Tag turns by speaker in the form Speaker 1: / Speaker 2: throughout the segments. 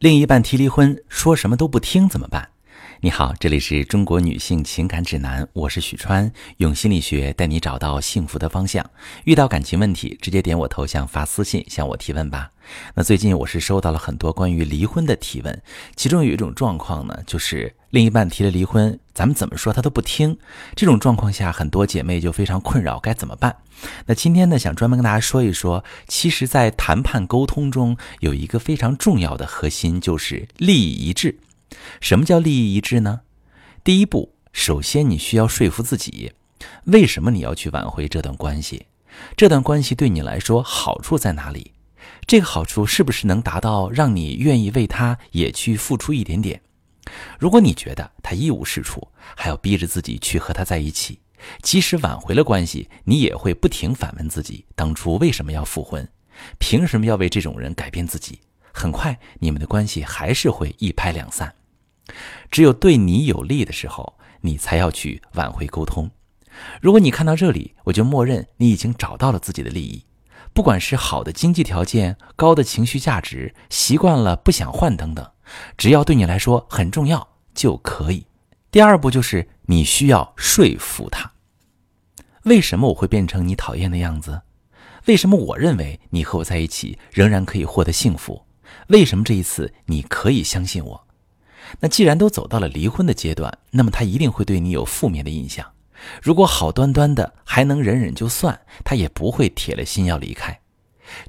Speaker 1: 另一半提离婚，说什么都不听怎么办？你好，这里是中国女性情感指南，我是许川，用心理学带你找到幸福的方向。遇到感情问题，直接点我头像发私信向我提问吧。那最近我是收到了很多关于离婚的提问，其中有一种状况呢，就是另一半提了离婚，咱们怎么说他都不听。这种状况下，很多姐妹就非常困扰，该怎么办？那今天呢，想专门跟大家说一说，其实，在谈判沟通中有一个非常重要的核心，就是利益一致。什么叫利益一致呢？第一步，首先你需要说服自己，为什么你要去挽回这段关系？这段关系对你来说好处在哪里？这个好处是不是能达到让你愿意为他也去付出一点点？如果你觉得他一无是处，还要逼着自己去和他在一起，即使挽回了关系，你也会不停反问自己：当初为什么要复婚？凭什么要为这种人改变自己？很快，你们的关系还是会一拍两散。只有对你有利的时候，你才要去挽回沟通。如果你看到这里，我就默认你已经找到了自己的利益。不管是好的经济条件、高的情绪价值、习惯了不想换等等，只要对你来说很重要就可以。第二步就是你需要说服他。为什么我会变成你讨厌的样子？为什么我认为你和我在一起仍然可以获得幸福？为什么这一次你可以相信我？那既然都走到了离婚的阶段，那么他一定会对你有负面的印象。如果好端端的还能忍忍就算，他也不会铁了心要离开。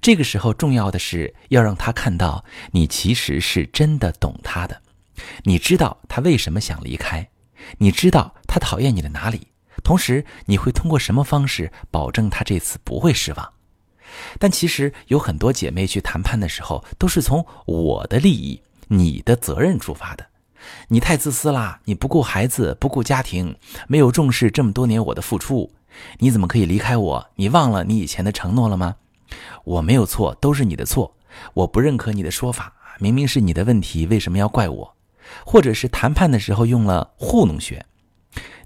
Speaker 1: 这个时候，重要的是要让他看到你其实是真的懂他的，你知道他为什么想离开，你知道他讨厌你的哪里，同时你会通过什么方式保证他这次不会失望。但其实有很多姐妹去谈判的时候，都是从我的利益、你的责任出发的。你太自私啦！你不顾孩子，不顾家庭，没有重视这么多年我的付出，你怎么可以离开我？你忘了你以前的承诺了吗？我没有错，都是你的错。我不认可你的说法，明明是你的问题，为什么要怪我？或者是谈判的时候用了糊弄学，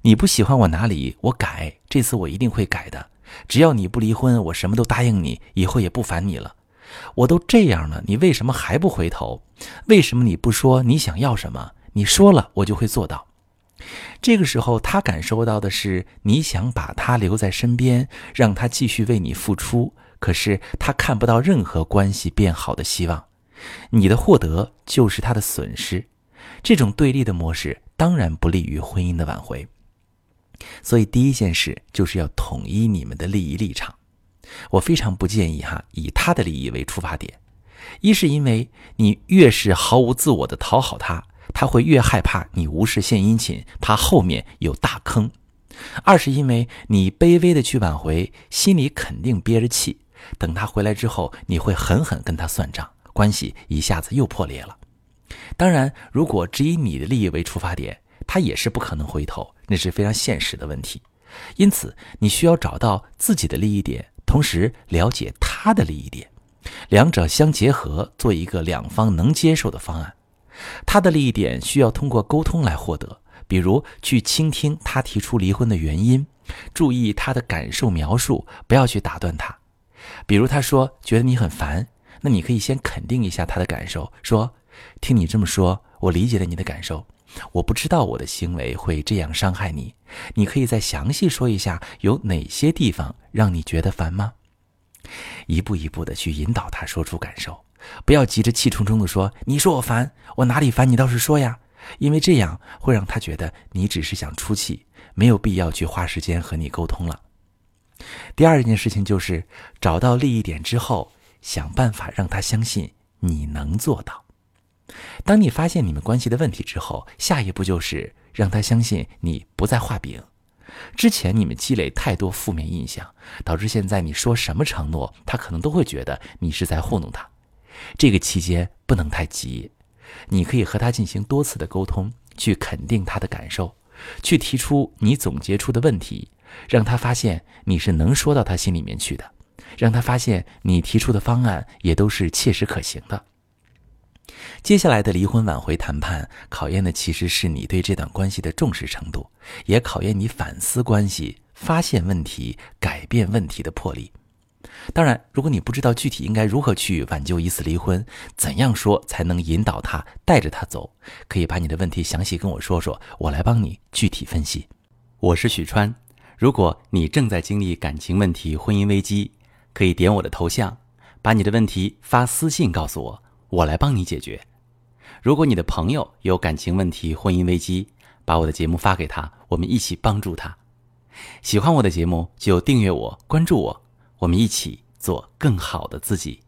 Speaker 1: 你不喜欢我哪里，我改，这次我一定会改的。只要你不离婚，我什么都答应你，以后也不烦你了。我都这样了，你为什么还不回头？为什么你不说你想要什么？你说了，我就会做到。这个时候，他感受到的是你想把他留在身边，让他继续为你付出。可是他看不到任何关系变好的希望。你的获得就是他的损失。这种对立的模式当然不利于婚姻的挽回。所以，第一件事就是要统一你们的利益立场。我非常不建议哈，以他的利益为出发点。一是因为你越是毫无自我的讨好他。他会越害怕你无事献殷勤，怕后面有大坑；二是因为你卑微的去挽回，心里肯定憋着气，等他回来之后，你会狠狠跟他算账，关系一下子又破裂了。当然，如果只以你的利益为出发点，他也是不可能回头，那是非常现实的问题。因此，你需要找到自己的利益点，同时了解他的利益点，两者相结合，做一个两方能接受的方案。他的利益点需要通过沟通来获得，比如去倾听他提出离婚的原因，注意他的感受描述，不要去打断他。比如他说觉得你很烦，那你可以先肯定一下他的感受，说：“听你这么说，我理解了你的感受。我不知道我的行为会这样伤害你，你可以再详细说一下有哪些地方让你觉得烦吗？”一步一步的去引导他说出感受。不要急着气冲冲地说：“你说我烦，我哪里烦？你倒是说呀！”因为这样会让他觉得你只是想出气，没有必要去花时间和你沟通了。第二件事情就是找到利益点之后，想办法让他相信你能做到。当你发现你们关系的问题之后，下一步就是让他相信你不再画饼。之前你们积累太多负面印象，导致现在你说什么承诺，他可能都会觉得你是在糊弄他。这个期间不能太急，你可以和他进行多次的沟通，去肯定他的感受，去提出你总结出的问题，让他发现你是能说到他心里面去的，让他发现你提出的方案也都是切实可行的。接下来的离婚挽回谈判，考验的其实是你对这段关系的重视程度，也考验你反思关系、发现问题、改变问题的魄力。当然，如果你不知道具体应该如何去挽救一次离婚，怎样说才能引导他带着他走，可以把你的问题详细跟我说说，我来帮你具体分析。我是许川，如果你正在经历感情问题、婚姻危机，可以点我的头像，把你的问题发私信告诉我，我来帮你解决。如果你的朋友有感情问题、婚姻危机，把我的节目发给他，我们一起帮助他。喜欢我的节目就订阅我、关注我。我们一起做更好的自己。